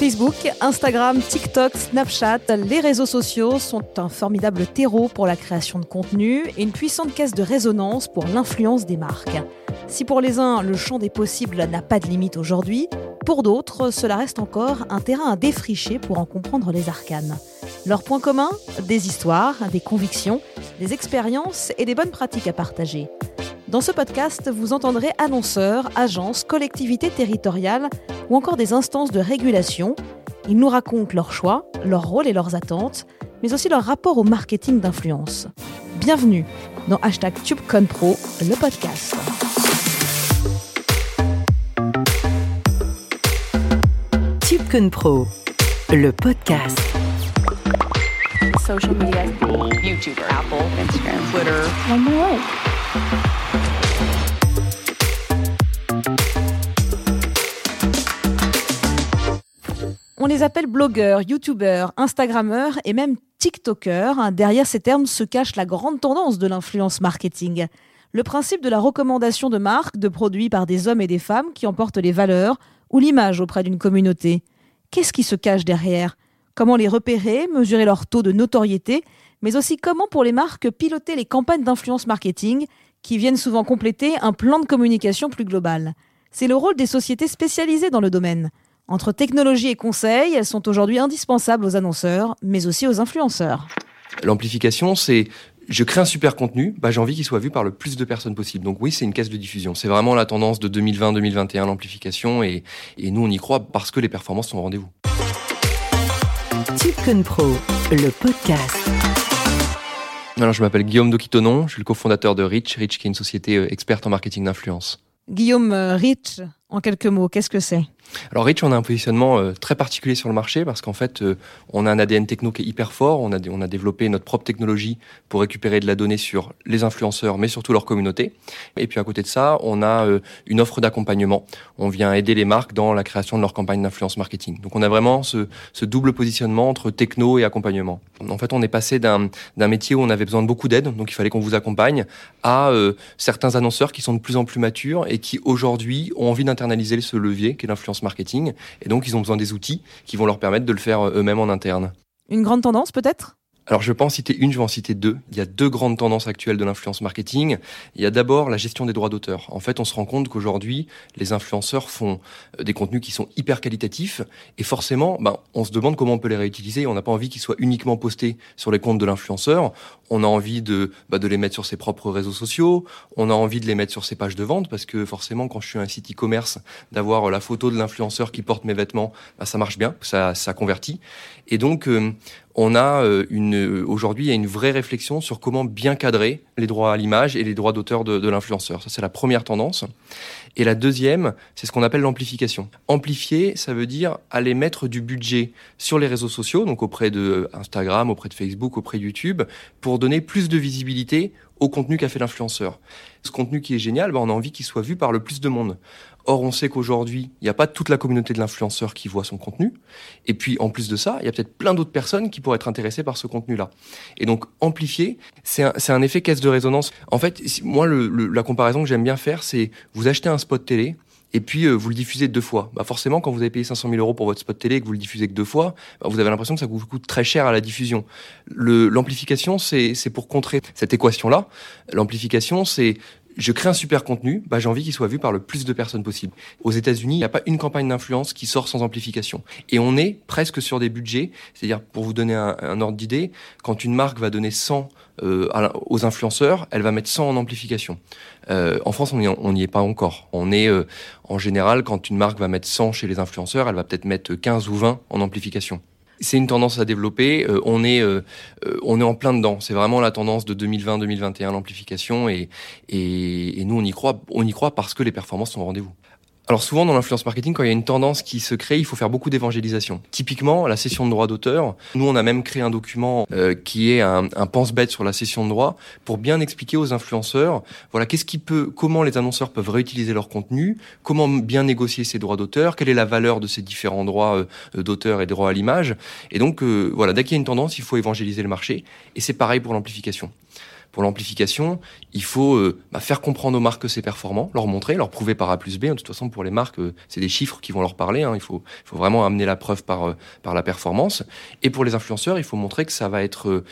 Facebook, Instagram, TikTok, Snapchat, les réseaux sociaux sont un formidable terreau pour la création de contenu et une puissante caisse de résonance pour l'influence des marques. Si pour les uns, le champ des possibles n'a pas de limite aujourd'hui, pour d'autres, cela reste encore un terrain à défricher pour en comprendre les arcanes. Leurs points communs Des histoires, des convictions, des expériences et des bonnes pratiques à partager. Dans ce podcast, vous entendrez annonceurs, agences, collectivités territoriales ou encore des instances de régulation. Ils nous racontent leurs choix, leurs rôles et leurs attentes, mais aussi leur rapport au marketing d'influence. Bienvenue dans hashtag TubeConPro, le podcast. TubeConPro, le podcast. Social media, YouTube, Apple, Instagram, Twitter. One more On les appelle blogueurs, youtubeurs, instagrammeurs et même tiktokers. Derrière ces termes se cache la grande tendance de l'influence marketing. Le principe de la recommandation de marques, de produits par des hommes et des femmes qui emportent les valeurs ou l'image auprès d'une communauté. Qu'est-ce qui se cache derrière? Comment les repérer, mesurer leur taux de notoriété, mais aussi comment pour les marques piloter les campagnes d'influence marketing qui viennent souvent compléter un plan de communication plus global? C'est le rôle des sociétés spécialisées dans le domaine. Entre technologie et conseil, elles sont aujourd'hui indispensables aux annonceurs, mais aussi aux influenceurs. L'amplification, c'est je crée un super contenu, bah, j'ai envie qu'il soit vu par le plus de personnes possible. Donc oui, c'est une caisse de diffusion. C'est vraiment la tendance de 2020-2021, l'amplification, et, et, nous, on y croit parce que les performances sont au rendez-vous. Pro, le podcast. Alors, je m'appelle Guillaume Doquitonon, je suis le cofondateur de Rich, Rich qui est une société euh, experte en marketing d'influence. Guillaume euh, Rich, en quelques mots, qu'est-ce que c'est? Alors Rich, on a un positionnement euh, très particulier sur le marché parce qu'en fait, euh, on a un ADN techno qui est hyper fort. On a, développé notre propre technologie pour récupérer de la donnée sur les influenceurs, mais surtout leur communauté. Et puis à côté de ça, on a euh, une offre d'accompagnement. On vient aider les marques dans la création de leur campagne d'influence marketing. Donc on a vraiment ce, ce, double positionnement entre techno et accompagnement. En fait, on est passé d'un métier où on avait besoin de beaucoup d'aide, donc il fallait qu'on vous accompagne, à certains annonceurs qui sont de plus en plus matures et qui aujourd'hui ont envie d'internaliser ce levier qui est l'influence marketing. Et donc, ils ont besoin des outils qui vont leur permettre de le faire euh, eux-mêmes en interne. Une grande tendance peut-être? Alors je vais pas en citer une, je vais en citer deux. Il y a deux grandes tendances actuelles de l'influence marketing. Il y a d'abord la gestion des droits d'auteur. En fait, on se rend compte qu'aujourd'hui, les influenceurs font euh, des contenus qui sont hyper qualitatifs et forcément, ben, on se demande comment on peut les réutiliser. On n'a pas envie qu'ils soient uniquement postés sur les comptes de l'influenceur. On a envie de, bah, de les mettre sur ses propres réseaux sociaux. On a envie de les mettre sur ses pages de vente parce que forcément, quand je suis un site e-commerce, d'avoir la photo de l'influenceur qui porte mes vêtements, bah, ça marche bien, ça, ça convertit. Et donc, euh, on a euh, une aujourd'hui il y a une vraie réflexion sur comment bien cadrer les droits à l'image et les droits d'auteur de, l'influenceur. Ça c'est la première tendance. Et la deuxième, c'est ce qu'on appelle l'amplification. Amplifier, ça veut dire aller mettre du budget sur les réseaux sociaux, donc auprès de Instagram, auprès de Facebook, auprès de YouTube, pour donner plus de visibilité au contenu qu'a fait l'influenceur. Ce contenu qui est génial, bah, on a envie qu'il soit vu par le plus de monde. Or, on sait qu'aujourd'hui, il n'y a pas toute la communauté de l'influenceur qui voit son contenu. Et puis, en plus de ça, il y a peut-être plein d'autres personnes qui pourraient être intéressées par ce contenu-là. Et donc, amplifier, c'est un, un, effet caisse de résonance. En fait, moi, la comparaison que j'aime bien faire, c'est vous achetez un spot télé, et puis euh, vous le diffusez deux fois. Bah forcément, quand vous avez payé 500 000 euros pour votre spot télé et que vous le diffusez que deux fois, bah vous avez l'impression que ça vous coûte très cher à la diffusion. L'amplification, c'est pour contrer cette équation-là. L'amplification, c'est je crée un super contenu, bah, j'ai envie qu'il soit vu par le plus de personnes possible. Aux États-Unis, il n'y a pas une campagne d'influence qui sort sans amplification. Et on est presque sur des budgets, c'est-à-dire pour vous donner un, un ordre d'idée, quand une marque va donner 100 euh, aux influenceurs, elle va mettre 100 en amplification. Euh, en France, on n'y est pas encore. On est euh, en général, quand une marque va mettre 100 chez les influenceurs, elle va peut-être mettre 15 ou 20 en amplification c'est une tendance à développer. Euh, on est euh, euh, on est en plein dedans. C'est vraiment la tendance de 2020-2021 l'amplification et, et, et nous on y croit on y croit parce que les performances sont au rendez-vous. Alors souvent dans l'influence marketing, quand il y a une tendance qui se crée, il faut faire beaucoup d'évangélisation. Typiquement, la cession de droit d'auteur. Nous, on a même créé un document euh, qui est un, un pense-bête sur la cession de droit pour bien expliquer aux influenceurs, voilà, qu'est-ce qui peut, comment les annonceurs peuvent réutiliser leur contenu, comment bien négocier ces droits d'auteur, quelle est la valeur de ces différents droits euh, d'auteur et droits à l'image. Et donc, euh, voilà, dès qu'il y a une tendance, il faut évangéliser le marché. Et c'est pareil pour l'amplification. Pour l'amplification, il faut euh, bah, faire comprendre aux marques que c'est performant, leur montrer, leur prouver par A plus B. De toute façon, pour les marques, euh, c'est des chiffres qui vont leur parler. Hein. Il, faut, vraiment amener la preuve par, euh, par la performance. Et pour les influenceurs, il faut montrer que ça va être,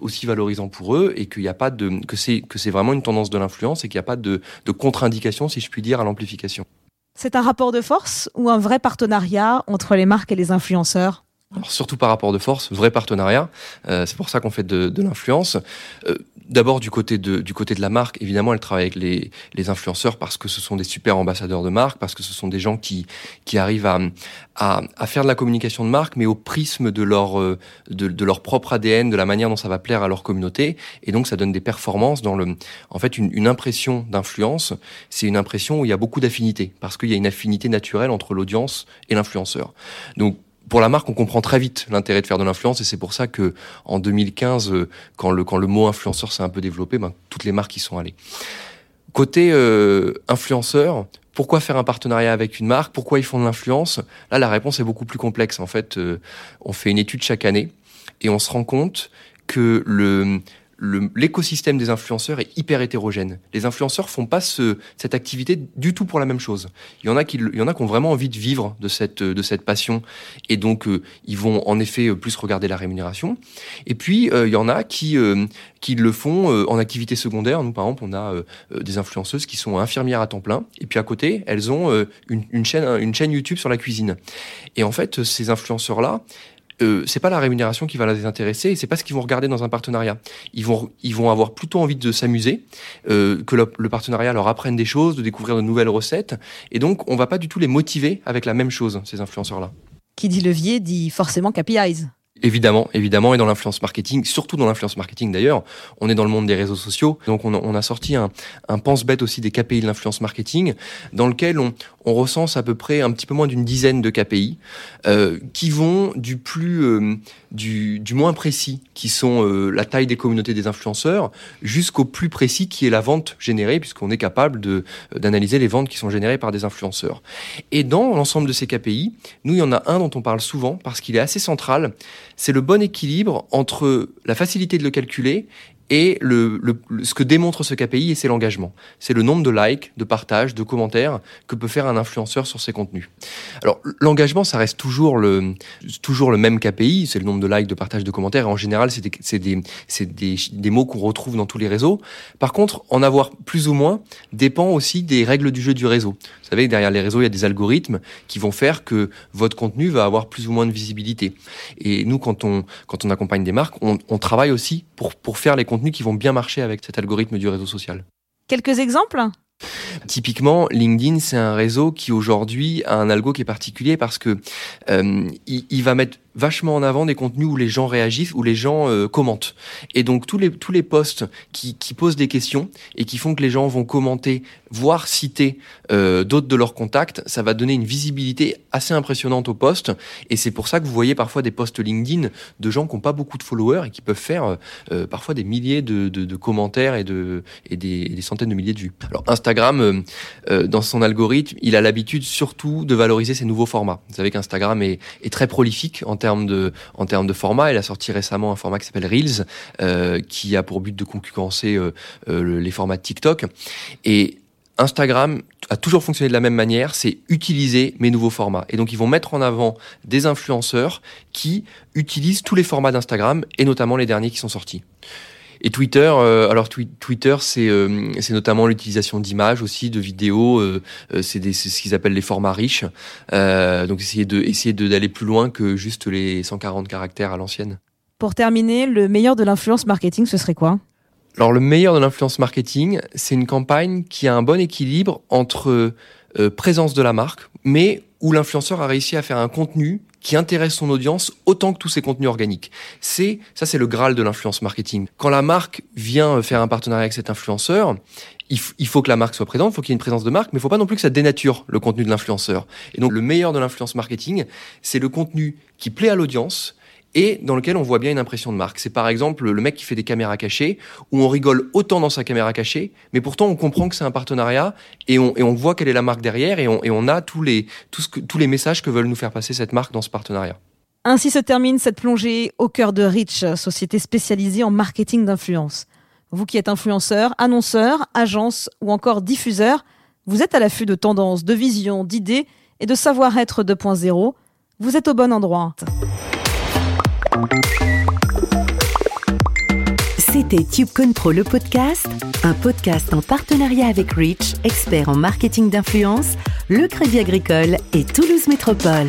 aussi valorisant pour eux et qu'il n'y a pas que c'est, vraiment une tendance de l'influence et qu'il n'y a pas de contre-indication, si je puis dire, à l'amplification. C'est un rapport de force ou un vrai partenariat entre les marques et les influenceurs? Alors, surtout par rapport de force, vrai partenariat. Euh, c'est pour ça qu'on fait de, de l'influence. Euh, D'abord du côté de du côté de la marque, évidemment, elle travaille avec les, les influenceurs parce que ce sont des super ambassadeurs de marque, parce que ce sont des gens qui qui arrivent à à, à faire de la communication de marque, mais au prisme de leur euh, de, leur propre ADN, de la manière dont ça va plaire à leur communauté, et donc ça donne des performances dans le. En fait, une, une impression d'influence, c'est une impression où il y a beaucoup d'affinités parce qu'il y a une affinité naturelle entre l'audience et l'influenceur. Donc pour la marque, on comprend très vite l'intérêt de faire de l'influence et c'est pour ça que en 2015, euh, quand le mot influenceur s'est un peu développé, ben, toutes les marques y sont allées. Côté euh, influenceur, pourquoi faire un partenariat avec une marque? Pourquoi ils font de l'influence? Là, la réponse est beaucoup plus complexe. En fait, euh, on fait une étude chaque année et on se rend compte que le l'écosystème des influenceurs est hyper hétérogène. Les influenceurs font pas ce, cette activité du tout pour la même chose. Il y en a qui, y en a qui ont vraiment envie de vivre de cette, de cette passion et donc euh, ils vont en effet euh, plus regarder la rémunération. Et puis euh, il y en a qui, qui le font en activité secondaire. Nous par exemple, on a des influenceuses qui sont infirmières à temps plein et puis à côté elles ont une, chaîne, une chaîne YouTube sur la cuisine. Et en fait, ces influenceurs là, euh, c'est pas la rémunération qui va les intéresser c'est pas ce qu'ils vont regarder dans un partenariat. Ils vont, ils vont avoir plutôt envie de s'amuser, euh, que le, le, partenariat leur apprenne des choses, de découvrir de nouvelles recettes. Et donc, on va pas du tout les motiver avec la même chose, ces influenceurs-là. Qui dit levier dit forcément KPIs. Évidemment, évidemment, et dans l'influence marketing, surtout dans l'influence marketing d'ailleurs, on est dans le monde des réseaux sociaux, donc on a, sorti un, un pense-bête aussi des KPI de l'influence marketing, dans lequel on, recense à peu près un petit peu moins d'une dizaine de KPI, euh, qui vont du plus, euh, du, moins précis, qui sont euh, la taille des communautés des influenceurs, jusqu'au plus précis qui est la vente générée, puisqu'on est capable d'analyser les ventes qui sont générées par des influenceurs. Et dans l'ensemble de ces KPI, nous, il y en a un dont on parle souvent parce qu'il est assez central c'est le bon équilibre entre la facilité de le calculer et le, ce que démontre ce KPI, c'est l'engagement. C'est le nombre de likes, de partages, de commentaires que peut faire un influenceur sur ses contenus. Alors, l'engagement, ça reste toujours le, toujours le même KPI, c'est le nombre de likes, de partages, de commentaires, et en général, c'est des, des, des, des mots qu'on retrouve dans tous les réseaux. Par contre, en avoir plus ou moins dépend aussi des règles du jeu du réseau. Vous savez, derrière les réseaux, il y a des algorithmes qui vont faire que votre contenu va avoir plus ou moins de visibilité. Et nous, quand on, quand on accompagne des marques, on, on travaille aussi pour, pour faire les qui vont bien marcher avec cet algorithme du réseau social. Quelques exemples? Typiquement, LinkedIn, c'est un réseau qui aujourd'hui a un algo qui est particulier parce que euh, il, il, va mettre vachement en avant des contenus où les gens réagissent, où les gens euh, commentent. Et donc tous les tous les posts qui, qui posent des questions et qui font que les gens vont commenter, voire citer euh, d'autres de leurs contacts, ça va donner une visibilité assez impressionnante au post. Et c'est pour ça que vous voyez parfois des posts LinkedIn de gens qui n'ont pas beaucoup de followers et qui peuvent faire euh, parfois des milliers de, de, de, commentaires et de et des, des, centaines de milliers de vues. Alors Instagram, euh, euh, dans son algorithme, il a l'habitude surtout de valoriser ses nouveaux formats. Vous savez qu'Instagram est, est très prolifique en en termes de format. Elle a sorti récemment un format qui s'appelle Reels, euh, qui a pour but de concurrencer euh, euh, les formats TikTok. Et Instagram a toujours fonctionné de la même manière, c'est utiliser mes nouveaux formats. Et donc ils vont mettre en avant des influenceurs qui utilisent tous les formats d'Instagram et notamment les derniers qui sont sortis. Et Twitter, euh, alors Twitter, c'est euh, c'est notamment l'utilisation d'images aussi, de vidéos. Euh, euh c'est ce qu'ils appellent les formats riches. Euh, donc essayer de essayer d'aller plus loin que juste les 140 caractères à l'ancienne. Pour terminer, le meilleur de l'influence marketing, ce serait quoi? Alors le meilleur de l'influence marketing, c'est une campagne qui a un bon équilibre entre présence de la marque, mais où l'influenceur a réussi à faire un contenu qui intéresse son audience autant que tous ses contenus organiques. C'est ça, c'est le graal de l'influence marketing. Quand la marque vient faire un partenariat avec cet influenceur, il, faut que la marque soit présente, il faut qu'il y ait une présence de marque, mais il faut pas non plus que ça dénature le contenu de l'influenceur. Et donc, le meilleur de l'influence marketing, c'est le contenu qui plaît à l'audience, et dans lequel on voit bien une impression de marque. C'est par exemple le mec qui fait des caméras cachées, où on rigole autant dans sa caméra cachée, mais pourtant on comprend que c'est un partenariat et on, voit quelle est la marque derrière et on, a tous les messages que veulent nous faire passer cette marque dans ce partenariat. Ainsi se termine cette plongée au cœur de Rich, société spécialisée en marketing d'influence. Vous qui êtes influenceur, annonceur, agence ou encore diffuseur, vous êtes à l'affût de tendances, de visions, d'idées et de savoir-être 2.0. Vous êtes au bon endroit. C'était Tube Control le podcast, un podcast en partenariat avec Rich, expert en marketing d'influence, le Crédit Agricole et Toulouse Métropole.